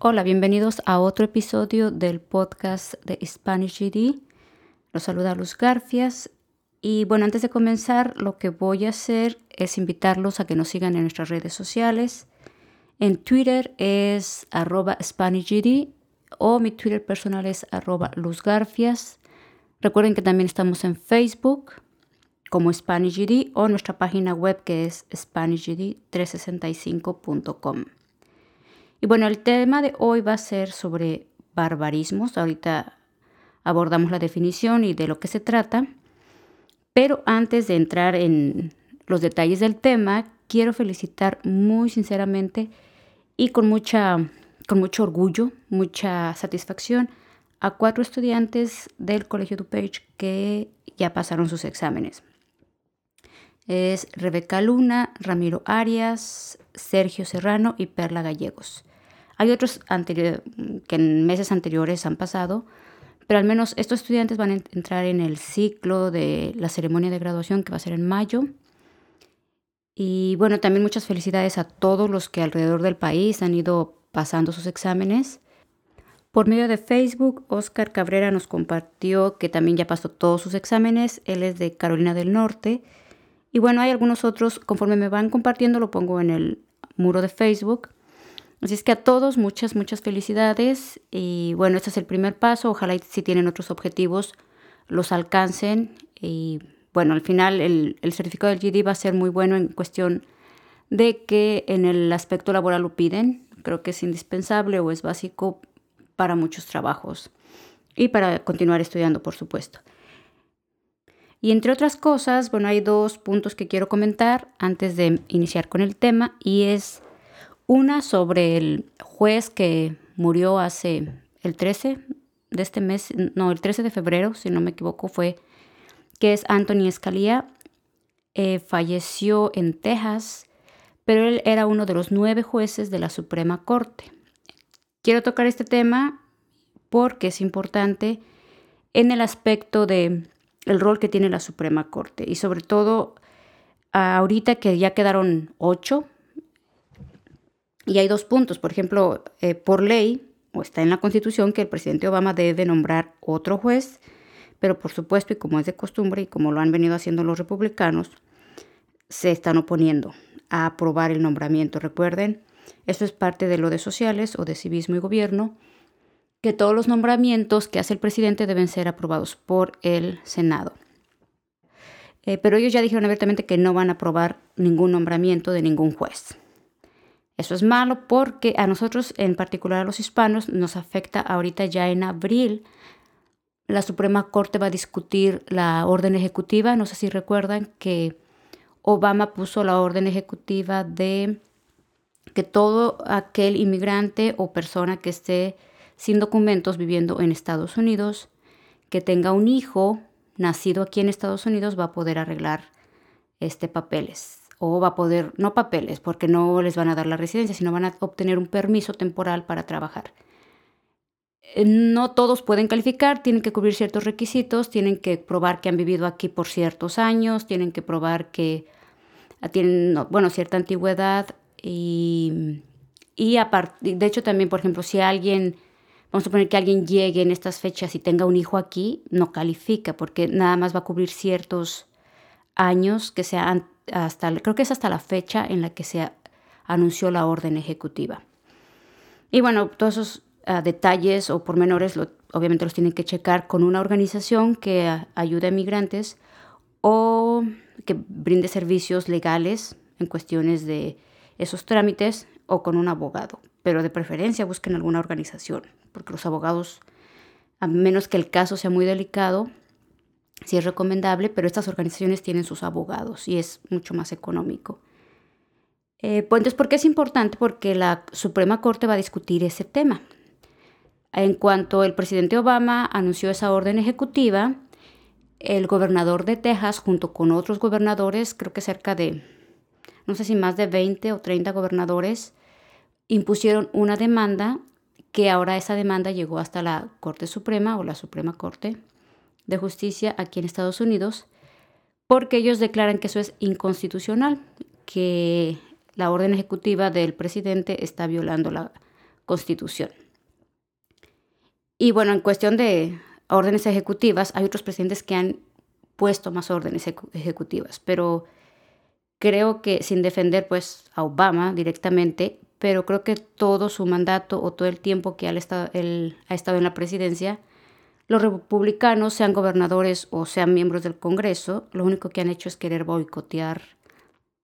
Hola, bienvenidos a otro episodio del podcast de Spanish GD. Los saluda Luz Garfias. Y bueno, antes de comenzar, lo que voy a hacer es invitarlos a que nos sigan en nuestras redes sociales. En Twitter es arroba SpanishGD o mi Twitter personal es arroba luzgarfias. Recuerden que también estamos en Facebook como SpanishGD o nuestra página web que es SpanishGD365.com. Y bueno, el tema de hoy va a ser sobre barbarismos. Ahorita abordamos la definición y de lo que se trata. Pero antes de entrar en los detalles del tema, quiero felicitar muy sinceramente y con, mucha, con mucho orgullo, mucha satisfacción a cuatro estudiantes del Colegio DuPage que ya pasaron sus exámenes. Es Rebeca Luna, Ramiro Arias, Sergio Serrano y Perla Gallegos. Hay otros que en meses anteriores han pasado, pero al menos estos estudiantes van a entrar en el ciclo de la ceremonia de graduación que va a ser en mayo. Y bueno, también muchas felicidades a todos los que alrededor del país han ido pasando sus exámenes. Por medio de Facebook, Oscar Cabrera nos compartió que también ya pasó todos sus exámenes. Él es de Carolina del Norte. Y bueno, hay algunos otros, conforme me van compartiendo, lo pongo en el muro de Facebook. Así es que a todos muchas, muchas felicidades y bueno, este es el primer paso. Ojalá si tienen otros objetivos los alcancen y bueno, al final el, el certificado del GD va a ser muy bueno en cuestión de que en el aspecto laboral lo piden. Creo que es indispensable o es básico para muchos trabajos y para continuar estudiando, por supuesto. Y entre otras cosas, bueno, hay dos puntos que quiero comentar antes de iniciar con el tema y es una sobre el juez que murió hace el 13 de este mes, no, el 13 de febrero, si no me equivoco, fue que es Anthony Scalia. Eh, falleció en Texas, pero él era uno de los nueve jueces de la Suprema Corte. Quiero tocar este tema porque es importante en el aspecto de el rol que tiene la Suprema Corte y sobre todo ahorita que ya quedaron ocho y hay dos puntos, por ejemplo, eh, por ley, o está en la Constitución, que el presidente Obama debe nombrar otro juez, pero por supuesto, y como es de costumbre, y como lo han venido haciendo los republicanos, se están oponiendo a aprobar el nombramiento. Recuerden, esto es parte de lo de sociales o de civismo y gobierno, que todos los nombramientos que hace el presidente deben ser aprobados por el Senado. Eh, pero ellos ya dijeron abiertamente que no van a aprobar ningún nombramiento de ningún juez. Eso es malo porque a nosotros, en particular a los hispanos, nos afecta ahorita ya en abril. La Suprema Corte va a discutir la orden ejecutiva. No sé si recuerdan que Obama puso la orden ejecutiva de que todo aquel inmigrante o persona que esté sin documentos viviendo en Estados Unidos, que tenga un hijo nacido aquí en Estados Unidos, va a poder arreglar este papeles o va a poder, no papeles, porque no les van a dar la residencia, sino van a obtener un permiso temporal para trabajar. Eh, no todos pueden calificar, tienen que cubrir ciertos requisitos, tienen que probar que han vivido aquí por ciertos años, tienen que probar que tienen, bueno, cierta antigüedad y, y aparte, de hecho también, por ejemplo, si alguien, vamos a suponer que alguien llegue en estas fechas y tenga un hijo aquí, no califica porque nada más va a cubrir ciertos años que sean hasta, creo que es hasta la fecha en la que se anunció la orden ejecutiva. Y bueno, todos esos ah, detalles o pormenores obviamente los tienen que checar con una organización que ayude a migrantes o que brinde servicios legales en cuestiones de esos trámites o con un abogado. Pero de preferencia busquen alguna organización, porque los abogados, a menos que el caso sea muy delicado, sí es recomendable, pero estas organizaciones tienen sus abogados y es mucho más económico. Eh, pues entonces, ¿por qué es importante? Porque la Suprema Corte va a discutir ese tema. En cuanto el presidente Obama anunció esa orden ejecutiva, el gobernador de Texas, junto con otros gobernadores, creo que cerca de, no sé si más de 20 o 30 gobernadores, impusieron una demanda que ahora esa demanda llegó hasta la Corte Suprema o la Suprema Corte de Justicia aquí en Estados Unidos, porque ellos declaran que eso es inconstitucional, que la orden ejecutiva del presidente está violando la constitución. Y bueno, en cuestión de órdenes ejecutivas, hay otros presidentes que han puesto más órdenes ejecutivas, pero creo que sin defender pues a Obama directamente, pero creo que todo su mandato o todo el tiempo que él, ha estado en la presidencia, los republicanos, sean gobernadores o sean miembros del Congreso, lo único que han hecho es querer boicotear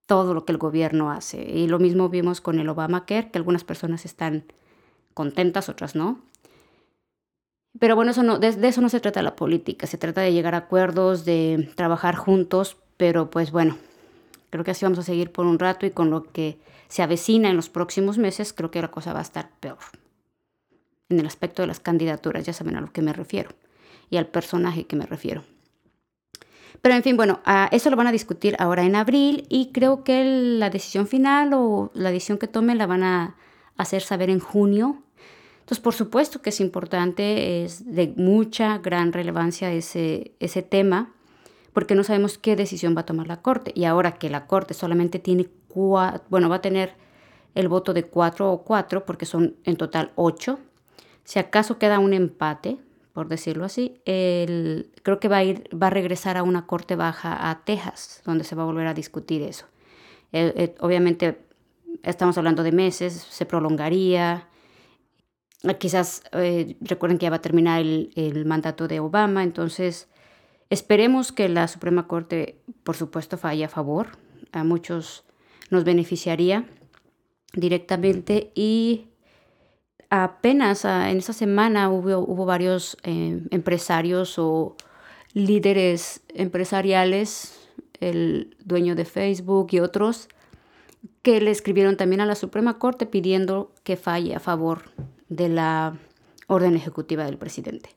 todo lo que el gobierno hace. Y lo mismo vimos con el Obamacare, que algunas personas están contentas, otras no. Pero bueno, eso no, de, eso no se trata la política, se trata de llegar a acuerdos, de trabajar juntos, pero pues bueno, creo que así vamos a seguir por un rato y con lo que se avecina en los próximos meses, creo que la cosa va a estar peor. En el aspecto de las candidaturas, ya saben a lo que me refiero y al personaje que me refiero. Pero en fin, bueno, eso lo van a discutir ahora en abril y creo que la decisión final o la decisión que tomen la van a hacer saber en junio entonces, por supuesto que es importante, es de mucha gran relevancia ese, ese tema, porque no sabemos qué decisión va a tomar la Corte. Y ahora que la Corte solamente tiene cuatro, bueno, va a tener el voto de cuatro o cuatro, porque son en total ocho. Si acaso queda un empate, por decirlo así, creo que va a, ir, va a regresar a una Corte Baja a Texas, donde se va a volver a discutir eso. Eh, eh, obviamente estamos hablando de meses, se prolongaría, Ah, quizás eh, recuerden que ya va a terminar el, el, mandato de Obama, entonces esperemos que la Suprema Corte, por supuesto, falle a favor. A muchos nos beneficiaría directamente y apenas en esa semana hubo, hubo varios eh, empresarios o líderes empresariales, el dueño de Facebook y otros, que le escribieron también a la Suprema Corte pidiendo que falle a favor de la orden ejecutiva del presidente.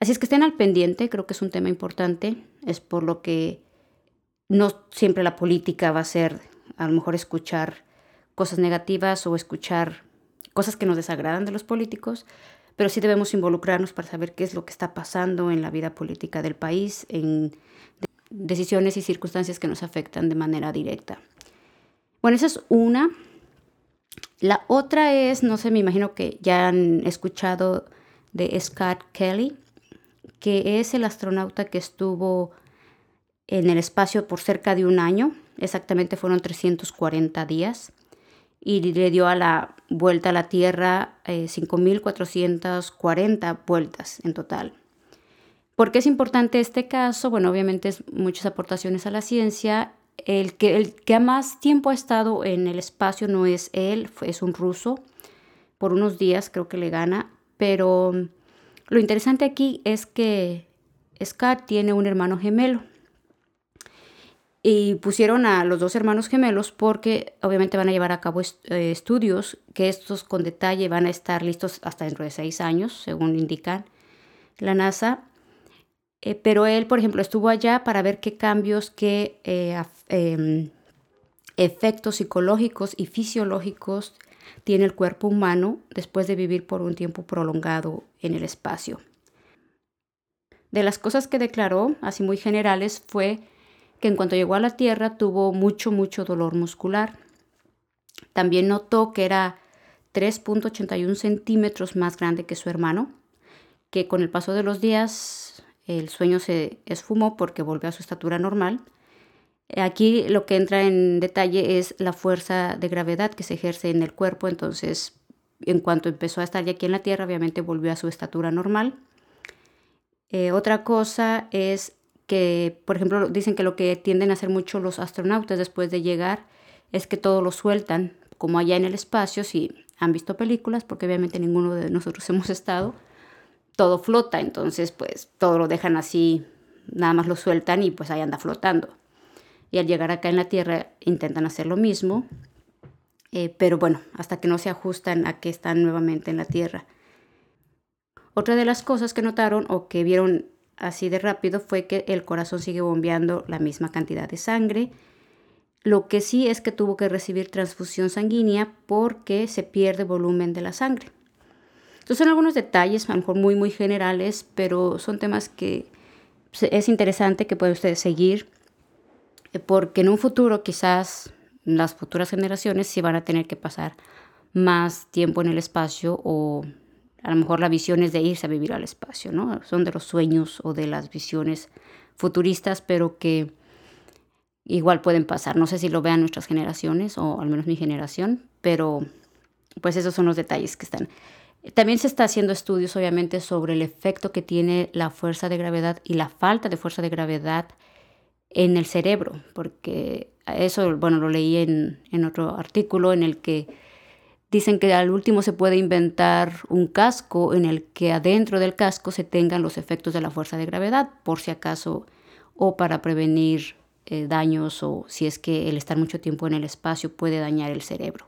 Así es que estén al pendiente, creo que es un tema importante, es por lo que no siempre la política va a ser a lo mejor escuchar cosas negativas o escuchar cosas que nos desagradan de los políticos, pero sí debemos involucrarnos para saber qué es lo que está pasando en la vida política del país, en decisiones y circunstancias que nos afectan de manera directa. Bueno, esa es una. La otra es, no sé, me imagino que ya han escuchado de Scott Kelly, que es el astronauta que estuvo en el espacio por cerca de un año, exactamente fueron 340 días, y le dio a la vuelta a la Tierra 5.440 eh, vueltas en total. ¿Por qué es importante este caso? Bueno, obviamente es muchas aportaciones a la ciencia el que, el que más tiempo ha estado en el espacio no es él, es un ruso. Por unos días creo que le gana, pero lo interesante aquí es que Scott tiene un hermano gemelo. Y pusieron a los dos hermanos gemelos porque obviamente van a llevar a cabo eh, estudios que estos con detalle van a estar listos hasta dentro de seis años, según indican la NASA. Eh, pero él, por ejemplo, estuvo allá para ver qué cambios, qué eh, em, efectos psicológicos y fisiológicos tiene el cuerpo humano después de vivir por un tiempo prolongado en el espacio. De las cosas que declaró, así muy generales, fue que en cuanto llegó a la Tierra tuvo mucho, mucho dolor muscular. También notó que era 3.81 centímetros más grande que su hermano, que con el paso de los días el sueño se esfumó porque volvió a su estatura normal. Aquí lo que entra en detalle es la fuerza de gravedad que se ejerce en el cuerpo, entonces en cuanto empezó a estar ya aquí en la Tierra, obviamente volvió a su estatura normal. Eh, otra cosa es que, por ejemplo, dicen que lo que tienden a hacer mucho los astronautas después de llegar es que todo lo sueltan, como allá en el espacio, si han visto películas, porque obviamente ninguno de nosotros hemos estado, todo flota, entonces pues todo lo dejan así, nada más lo sueltan y pues ahí anda flotando. Y al llegar acá en la Tierra intentan hacer lo mismo, eh, pero bueno, hasta que no se ajustan a que están nuevamente en la Tierra. Otra de las cosas que notaron o que vieron así de rápido fue que el corazón sigue bombeando la misma cantidad de sangre. Lo que sí es que tuvo que recibir transfusión sanguínea porque se pierde volumen de la sangre. Entonces son algunos detalles, a lo mejor muy, muy generales, pero son temas que es interesante que pueden ustedes seguir, eh, porque en un futuro quizás las futuras generaciones sí van a tener que pasar más tiempo en el espacio o a lo mejor la visión es de irse a vivir al espacio, ¿no? Son de los sueños o de las visiones futuristas, pero que igual pueden pasar. No sé si lo vean nuestras generaciones o al menos mi generación, pero pues esos son los detalles que están. También se está haciendo estudios, obviamente, sobre el efecto que tiene la fuerza de gravedad y la falta de fuerza de gravedad en el cerebro, porque eso, bueno, lo leí en, en otro artículo en el que dicen que al último se puede inventar un casco en el que adentro del casco se tengan los efectos de la fuerza de gravedad, por si acaso, o para prevenir eh, daños o si es que el estar mucho tiempo en el espacio puede dañar el cerebro.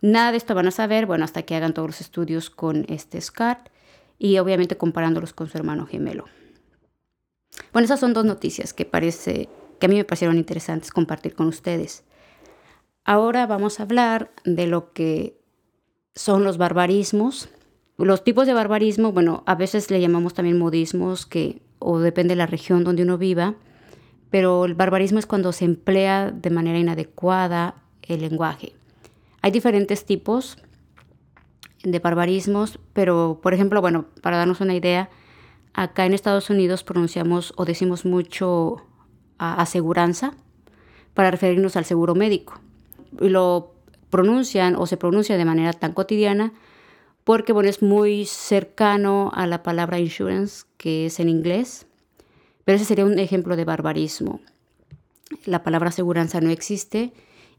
Nada de esto van a saber, bueno, hasta que hagan todos los estudios con este SCART y obviamente comparándolos con su hermano gemelo. Bueno, esas son dos noticias que parece que a mí me parecieron interesantes compartir con ustedes. Ahora vamos a hablar de lo que son los barbarismos. Los tipos de barbarismo, bueno, a veces le llamamos también modismos, que o depende de la región donde uno viva, pero el barbarismo es cuando se emplea de manera inadecuada el lenguaje. Hay diferentes tipos de barbarismos, pero por ejemplo, bueno, para darnos una idea, acá en Estados Unidos pronunciamos o decimos mucho aseguranza para referirnos al seguro médico. Lo pronuncian o se pronuncia de manera tan cotidiana porque bueno, es muy cercano a la palabra insurance, que es en inglés, pero ese sería un ejemplo de barbarismo. La palabra aseguranza no existe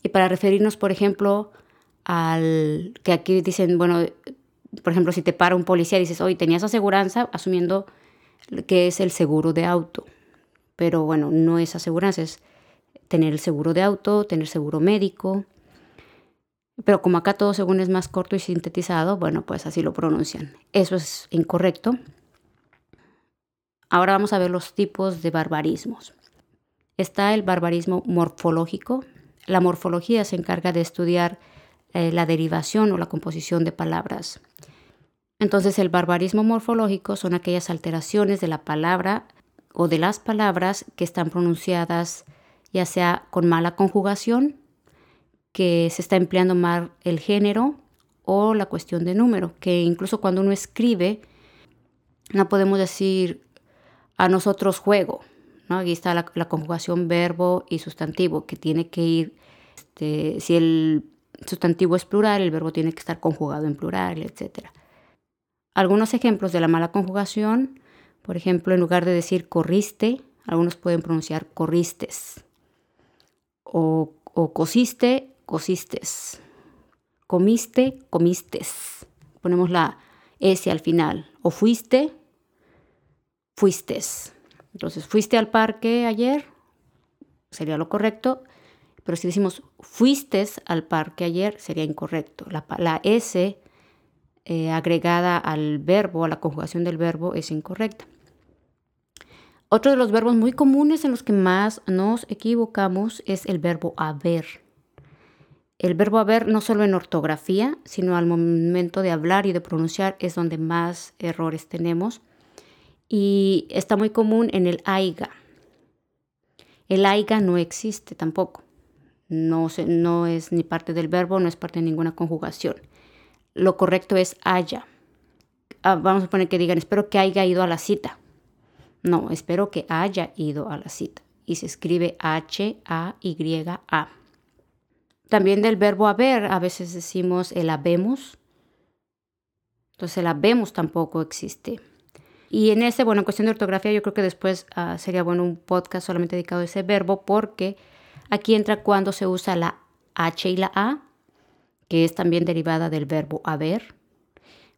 y para referirnos, por ejemplo, al que aquí dicen, bueno, por ejemplo, si te para un policía, dices, hoy tenías aseguranza, asumiendo que es el seguro de auto. Pero bueno, no es aseguranza, es tener el seguro de auto, tener seguro médico. Pero como acá todo según es más corto y sintetizado, bueno, pues así lo pronuncian. Eso es incorrecto. Ahora vamos a ver los tipos de barbarismos. Está el barbarismo morfológico. La morfología se encarga de estudiar eh, la derivación o la composición de palabras. Entonces el barbarismo morfológico son aquellas alteraciones de la palabra o de las palabras que están pronunciadas ya sea con mala conjugación, que se está empleando mal el género o la cuestión de número, que incluso cuando uno escribe no podemos decir a nosotros juego. ¿no? Aquí está la, conjugación verbo y sustantivo, que tiene que ir, este, si el sustantivo es plural, el verbo tiene que estar conjugado en plural, etc. Algunos ejemplos de la mala conjugación, por ejemplo, en lugar de decir corriste, algunos pueden pronunciar corristes. O, o cosiste, cosistes. Comiste, comistes. Ponemos la S al final. O fuiste, fuistes. Entonces, fuiste al parque ayer, sería lo correcto. Pero si decimos fuiste al parque ayer, sería incorrecto. La, S eh, agregada al verbo, a la conjugación del verbo, es incorrecta. Otro de los verbos muy comunes en los que más nos equivocamos es el verbo haber. El verbo haber no solo en ortografía, sino al momento de hablar y de pronunciar es donde más errores tenemos. Y está muy común en el aiga. El aiga no existe tampoco no, es ni parte del verbo, no es parte de ninguna conjugación. Lo correcto es haya. Ah, vamos a poner que digan, espero que haya ido a la cita. No, espero que haya ido a la cita. Y se escribe H-A-Y-A. También del verbo haber, a veces decimos el habemos. Entonces el habemos tampoco existe. Y en ese, bueno, en cuestión de ortografía, yo creo que después ah, sería bueno un podcast solamente dedicado a ese verbo porque Aquí entra cuando se usa la H y la A, que es también derivada del verbo haber.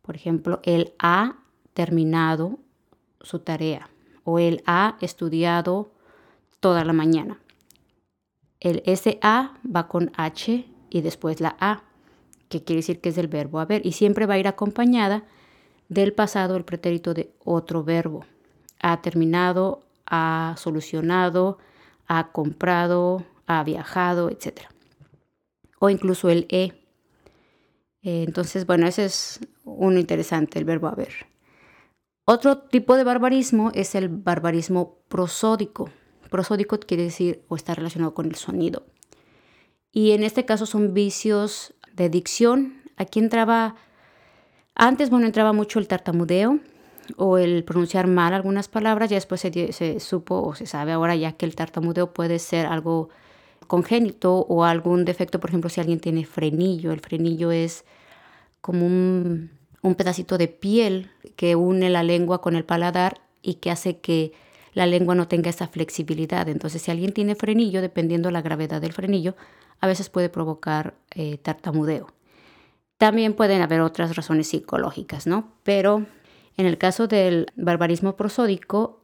Por ejemplo, él ha terminado su tarea o él ha estudiado toda la mañana. El SA va con H y después la A, que quiere decir que es del verbo haber y siempre va a ir acompañada del pasado, el pretérito de otro verbo. Ha terminado, ha solucionado, ha comprado, ha viajado, etc. O incluso el e. Eh, entonces, bueno, ese es uno interesante, el verbo haber. Otro tipo de barbarismo es el barbarismo prosódico. Prosódico quiere decir o está relacionado con el sonido. Y en este caso son vicios de dicción, Aquí entraba, antes, bueno, entraba mucho el tartamudeo o el pronunciar mal algunas palabras, ya después se, se supo o se sabe ahora ya que el tartamudeo puede ser algo congénito o algún defecto, por ejemplo, si alguien tiene frenillo, el frenillo es como un, un pedacito de piel que une la lengua con el paladar y que hace que la lengua no tenga esa flexibilidad. Entonces, si alguien tiene frenillo, dependiendo la gravedad del frenillo, a veces puede provocar eh, tartamudeo. También pueden haber otras razones psicológicas, ¿no? Pero en el caso del barbarismo prosódico,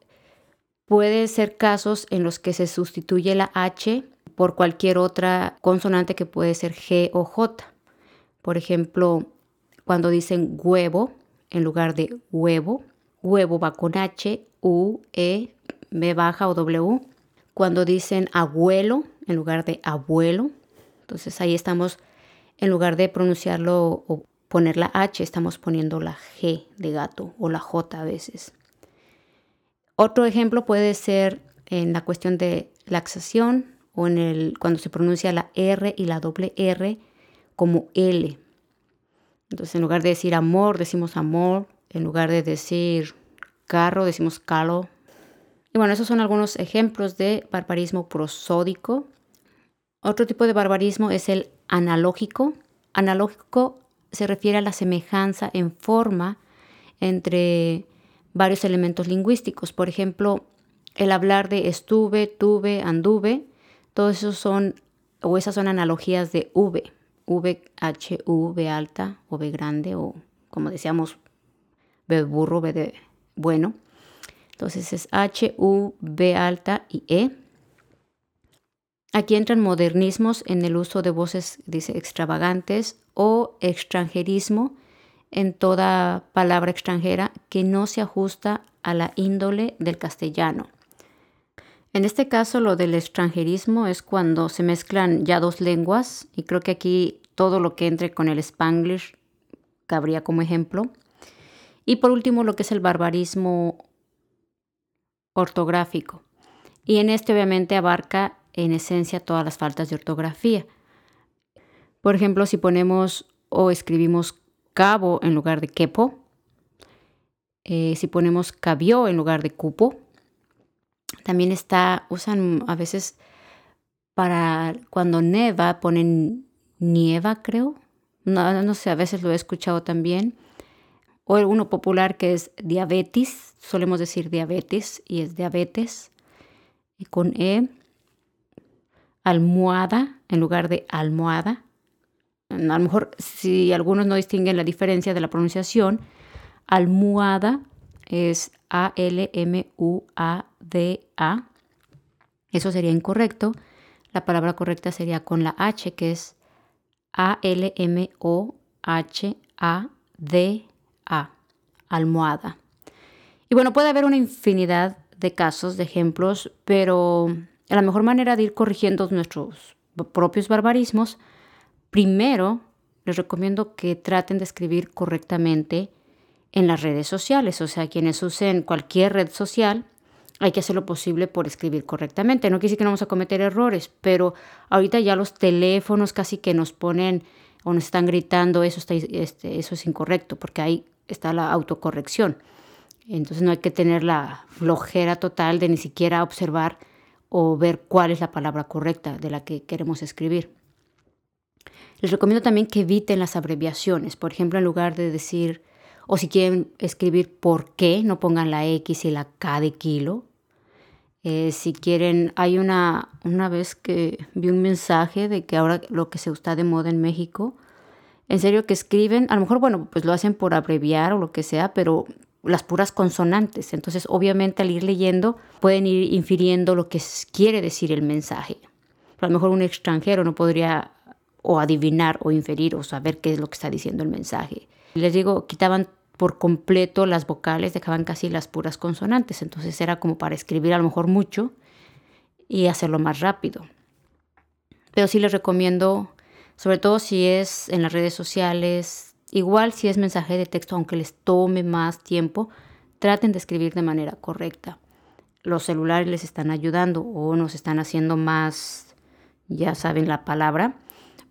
puede ser casos en los que se sustituye la H por cualquier otra consonante que puede ser G o J. Por ejemplo, cuando dicen huevo en lugar de huevo, huevo va con H, U, E, B baja o W. Cuando dicen abuelo en lugar de abuelo, entonces ahí estamos, en lugar de pronunciarlo o poner la H, estamos poniendo la G de gato o la J a veces. Otro ejemplo puede ser en la cuestión de laxación o en el cuando se pronuncia la R y la doble R como L. Entonces en lugar de decir amor, decimos amor. En lugar de decir carro, decimos calo. Y bueno, esos son algunos ejemplos de barbarismo prosódico. Otro tipo de barbarismo es el analógico. Analógico se refiere a la semejanza en forma entre varios elementos lingüísticos. Por ejemplo, el hablar de estuve, tuve, anduve, todos esos son, o esas son analogías de V. V, H, U, V alta o V grande o como decíamos, B burro, B de bueno. Entonces es H, U, B alta y E. Aquí entran modernismos en el uso de voces, dice, extravagantes o extranjerismo en toda palabra extranjera que no se ajusta a la índole del castellano. En este caso, lo del extranjerismo es cuando se mezclan ya dos lenguas, y creo que aquí todo lo que entre con el spanglish cabría como ejemplo. Y por último, lo que es el barbarismo ortográfico. Y en este obviamente abarca en esencia todas las faltas de ortografía. Por ejemplo, si ponemos o escribimos cabo en lugar de quepo, eh, si ponemos cabió en lugar de cupo, también está, usan a veces para cuando neva, ponen nieva, creo. No, no sé, a veces lo he escuchado también o uno popular que es diabetes, solemos decir diabetes y es diabetes, con E, almohada en lugar de almohada. A lo mejor si algunos no distinguen la diferencia de la pronunciación, almohada es A-L-M-U-A-D-A. Eso sería incorrecto. La palabra correcta sería con la H, que es A-L-M-O-H-A-D-A. A, almohada. Y bueno, puede haber una infinidad de casos, de ejemplos, pero la mejor manera de ir corrigiendo nuestros propios barbarismos, primero les recomiendo que traten de escribir correctamente en las redes sociales, o sea, quienes usen cualquier red social, hay que hacer lo posible por escribir correctamente. No quiere decir que no vamos a cometer errores, pero ahorita ya los teléfonos casi que nos ponen o nos están gritando, eso, está, este, eso es incorrecto, porque hay está la autocorrección. Entonces no hay que tener la flojera total de ni siquiera observar o ver cuál es la palabra correcta de la que queremos escribir. Les recomiendo también que eviten las abreviaciones. Por ejemplo, en lugar de decir, o si quieren escribir por qué, no pongan la X y la K de kilo. Eh, si quieren, hay una, una vez que vi un mensaje de que ahora lo que se está de moda en México en serio que escriben, a lo mejor, bueno, pues lo hacen por abreviar o lo que sea, pero las puras consonantes. Entonces, obviamente, al ir leyendo, pueden ir infiriendo lo que quiere decir el mensaje. a lo mejor un extranjero no podría o adivinar o inferir o saber qué es lo que está diciendo el mensaje. Les digo, quitaban por completo las vocales, dejaban casi las puras consonantes. Entonces era como para escribir a lo mejor mucho y hacerlo más rápido. Pero sí les recomiendo sobre todo si es en las redes sociales, igual si es mensaje de texto, aunque les tome más tiempo, traten de escribir de manera correcta. Los celulares les están ayudando o nos están haciendo más, ya saben la palabra,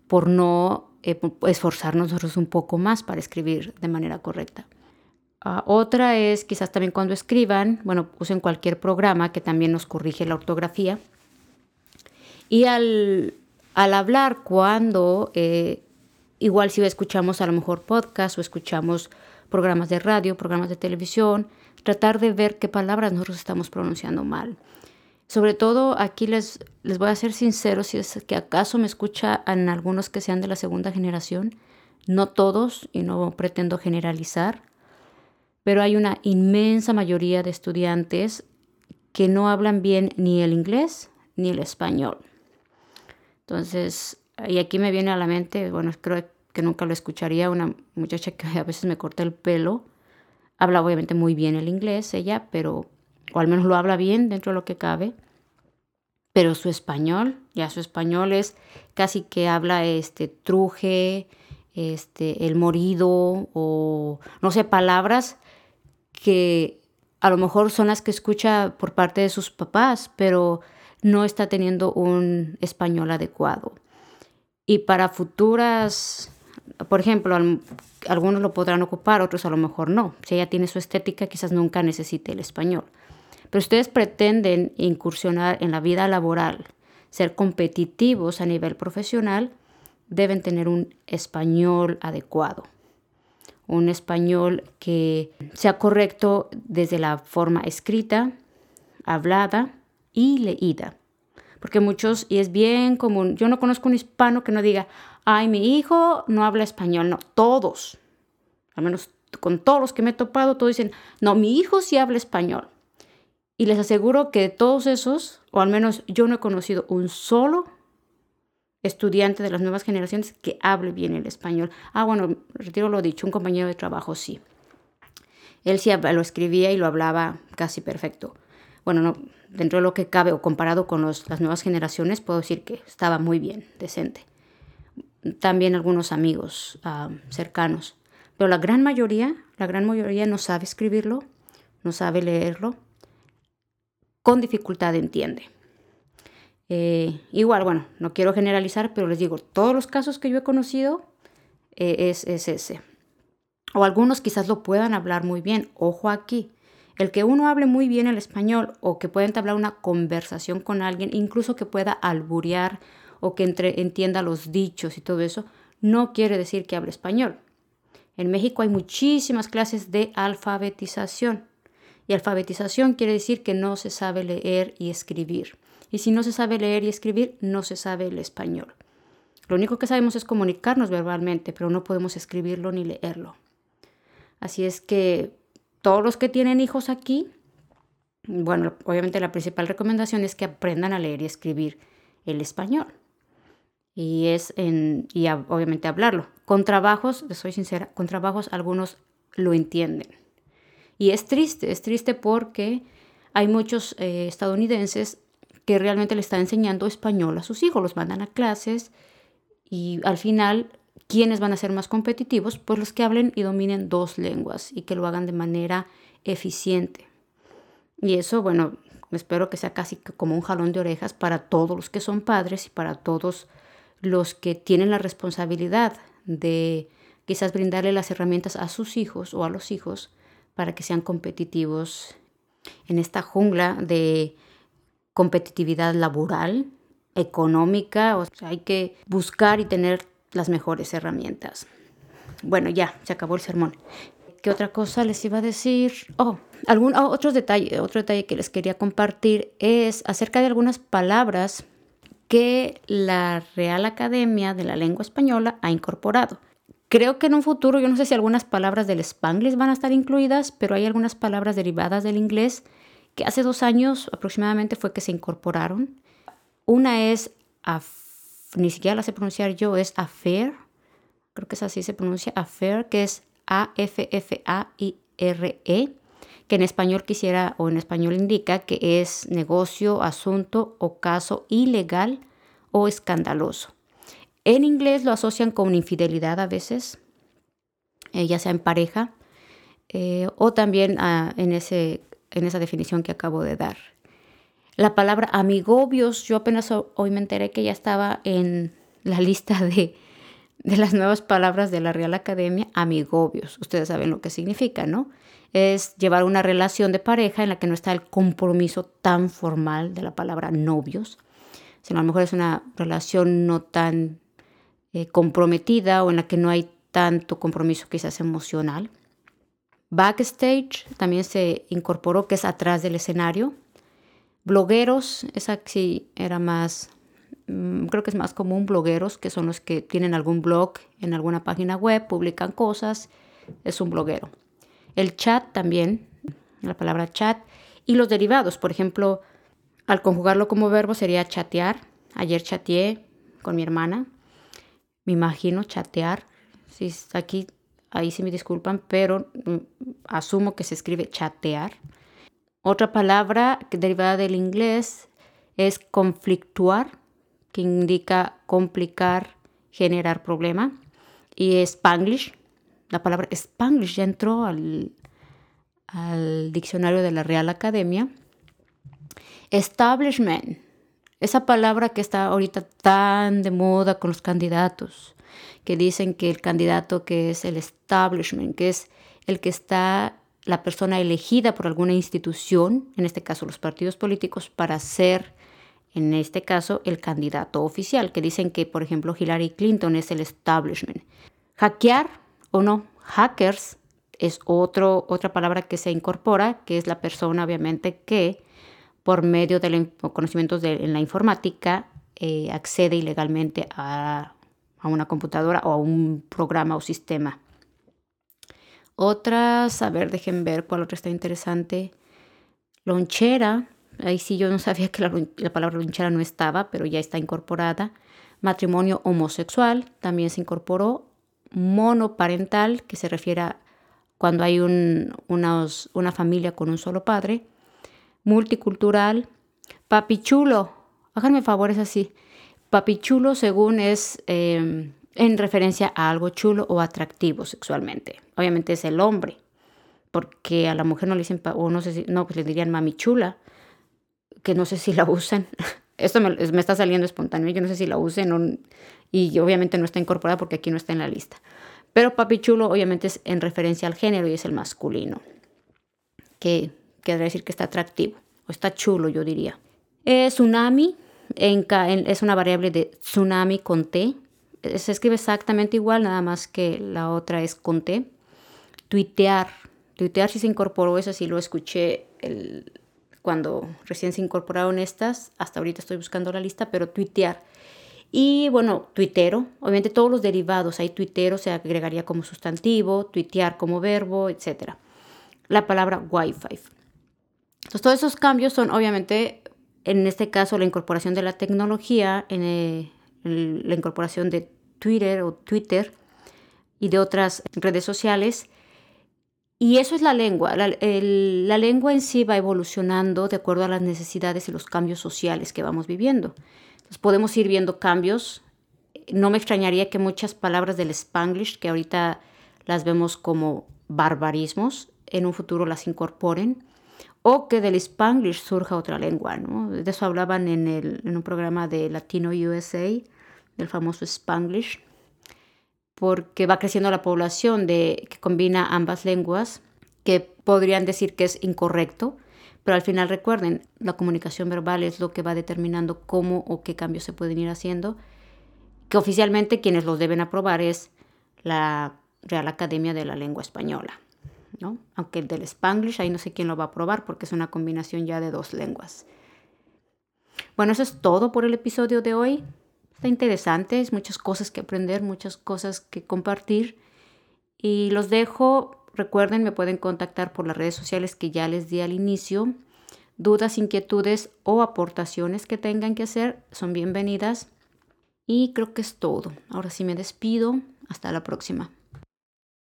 por no eh, esforzarnos nosotros un poco más para escribir de manera correcta. Ah, otra es quizás también cuando escriban, bueno, usen cualquier programa que también nos corrige la ortografía. Y al, hablar, cuando, eh, igual si escuchamos a lo mejor podcast o escuchamos programas de radio, programas de televisión, tratar de ver qué palabras nosotros estamos pronunciando mal. Sobre todo aquí les, les voy a ser sincero, si es que acaso me escucha en algunos que sean de la segunda generación, no todos, y no pretendo generalizar, pero hay una inmensa mayoría de estudiantes que no hablan bien ni el inglés ni el español. Entonces, y aquí me viene a la mente, bueno, creo que nunca lo escucharía, una muchacha que a veces me corta el pelo, habla obviamente muy bien el inglés ella, pero, o al menos lo habla bien dentro de lo que cabe, pero su español, ya su español es casi que habla este truje, este, el morido o no sé, palabras que a lo mejor son las que escucha por parte de sus papás, pero no está teniendo un español adecuado. Y para futuras, por ejemplo, algunos lo podrán ocupar, otros a lo mejor no. Si ella tiene su estética, quizás nunca necesite el español. Pero ustedes pretenden incursionar en la vida laboral, ser competitivos a nivel profesional, deben tener un español adecuado un español que sea correcto desde la forma escrita, hablada y leída. Porque muchos, y es bien común, yo no conozco un hispano que no diga, ay, mi hijo no habla español, no, todos, al menos con todos los que me he topado, todos dicen, no, mi hijo sí habla español. Y les aseguro que de todos esos, o al menos yo no he conocido un solo estudiante de las nuevas generaciones que hable bien el español. Ah, bueno, retiro lo dicho, un compañero de trabajo sí. Él sí lo escribía y lo hablaba casi perfecto. Bueno, no, dentro de lo que cabe o comparado con las nuevas generaciones, puedo decir que estaba muy bien, decente. También algunos amigos ah, cercanos. Pero la gran mayoría, la gran mayoría no sabe escribirlo, no sabe leerlo, con dificultad entiende. Eh, igual, bueno, no quiero generalizar, pero les digo, todos los casos que yo he conocido eh, es, es ese. O algunos quizás lo puedan hablar muy bien. Ojo aquí, el que uno hable muy bien el español o que pueda entablar una conversación con alguien, incluso que pueda alburear o que entre, entienda los dichos y todo eso, no quiere decir que hable español. En México hay muchísimas clases de alfabetización. Y alfabetización quiere decir que no se sabe leer y escribir. Y si no se sabe leer y escribir, no se sabe el español. Lo único que sabemos es comunicarnos verbalmente, pero no podemos escribirlo ni leerlo. Así es que todos los que tienen hijos aquí, bueno, obviamente la principal recomendación es que aprendan a leer y escribir el español. Y es en, y obviamente hablarlo. Con trabajos, soy sincera, con trabajos algunos lo entienden. Y es triste, es triste porque hay muchos eh, estadounidenses que realmente le está enseñando español a sus hijos, los mandan a clases y al final, ¿quiénes van a ser más competitivos? Pues los que hablen y dominen dos lenguas y que lo hagan de manera eficiente. Y eso, bueno, espero que sea casi como un jalón de orejas para todos los que son padres y para todos los que tienen la responsabilidad de quizás brindarle las herramientas a sus hijos o a los hijos para que sean competitivos en esta jungla de competitividad laboral, económica, o sea, hay que buscar y tener las mejores herramientas. Bueno, ya, se acabó el sermón. ¿Qué otra cosa les iba a decir? Oh, algún, oh, otro, detalle, otro detalle que les quería compartir es acerca de algunas palabras que la Real Academia de la Lengua Española ha incorporado. Creo que en un futuro, yo no sé si algunas palabras del spanglish van a estar incluidas, pero hay algunas palabras derivadas del inglés que hace dos años aproximadamente fue que se incorporaron. Una es, ni siquiera la sé pronunciar yo, es affair, creo que es así se pronuncia, affair, que es A-F-F-A-I-R-E, que en español quisiera o en español indica que es negocio, asunto o caso ilegal o escandaloso. En inglés lo asocian con infidelidad a veces, eh, ya sea en pareja, eh, o también ah, en ese en esa definición que acabo de dar. La palabra amigobios, yo apenas hoy me enteré que ya estaba en la lista de, de las nuevas palabras de la Real Academia, amigobios. Ustedes saben lo que significa, ¿no? Es llevar una relación de pareja en la que no está el compromiso tan formal de la palabra novios, sino a lo mejor es una relación no tan eh, comprometida o en la que no hay tanto compromiso quizás emocional. Backstage también se incorporó, que es atrás del escenario. Blogueros, esa sí era más Mm, creo que es más común blogueros, que son los que tienen algún blog en alguna página web, publican cosas, es un bloguero. El chat también, la palabra chat, y los derivados, por ejemplo, al conjugarlo como verbo sería chatear. Ayer chateé con mi hermana, me imagino chatear. Si aquí, ahí sí me disculpan, pero mm, asumo que se escribe chatear. Otra palabra derivada del inglés es conflictuar que indica complicar, generar problema. Y Spanglish, la palabra Spanglish ya entró al, al diccionario de la Real Academia. Establishment, esa palabra que está ahorita tan de moda con los candidatos, que dicen que el candidato que es el establishment, que es el que está la persona elegida por alguna institución, en este caso los partidos políticos, para ser en este caso el candidato oficial, que dicen que, por ejemplo, Hillary Clinton es el establishment. Hackear o no, hackers es otro, otra palabra que se incorpora, que es la persona obviamente que por medio de los conocimientos de, en la informática eh, accede ilegalmente a, a una computadora o a un programa o sistema. Otras, a ver, dejen ver cuál otra está interesante. Lonchera Ahí sí yo no sabía que la, palabra lonchera no estaba, pero ya está incorporada. Matrimonio homosexual también se incorporó. Monoparental, que se refiere a cuando hay un, una familia con un solo padre. Multicultural. Papichulo. Háganme favores así. Papichulo según es em, en referencia a algo chulo o atractivo sexualmente. Obviamente es el hombre, porque a la mujer no le dicen, o no sé si, no, pues le dirían mami chula que no sé si la usen. Esto me, está saliendo espontáneo, yo no sé si la usen y obviamente no está incorporada porque aquí no está en la lista. Pero papi chulo obviamente es en referencia al género y es el masculino, que quiere decir que está atractivo o está chulo, yo diría. Tsunami en, es una variable de tsunami con T. Se escribe exactamente igual, nada más que la otra es con T. Tuitear. Tuitear si se incorporó, eso sí lo escuché cuando recién se incorporaron estas, hasta ahorita estoy buscando la lista, pero tuitear. Y bueno, tuitero, obviamente todos los derivados, ahí tuitero se agregaría como sustantivo, tuitear como verbo, etc. La palabra Wi-Fi. Entonces, todos esos cambios son obviamente, en este caso, la incorporación de la tecnología, en, eh, la incorporación de Twitter o Twitter y de otras redes sociales y eso es la lengua. La, lengua en sí va evolucionando de acuerdo a las necesidades y los cambios sociales que vamos viviendo. Podemos ir viendo cambios. No me extrañaría que muchas palabras del spanglish, que ahorita las vemos como barbarismos, en un futuro las incorporen. O que del spanglish surja otra lengua. ¿no? De eso hablaban en, el, en un programa de Latino USA, del famoso spanglish porque va creciendo la población de, que combina ambas lenguas, que podrían decir que es incorrecto, pero al final recuerden, la comunicación verbal es lo que va determinando cómo o qué cambios se pueden ir haciendo, que oficialmente quienes los deben aprobar es la Real Academia de la Lengua Española, Aunque el del Spanglish ahí no sé quién lo va a aprobar porque es una combinación ya de dos lenguas. Bueno, eso es todo por el episodio de hoy. Está interesante, es muchas cosas que aprender, muchas cosas que compartir. Y los dejo, recuerden, me pueden contactar por las redes sociales que ya les di al inicio. Dudas, inquietudes o aportaciones que tengan que hacer son bienvenidas. Y creo que es todo. Ahora sí me despido. Hasta la próxima.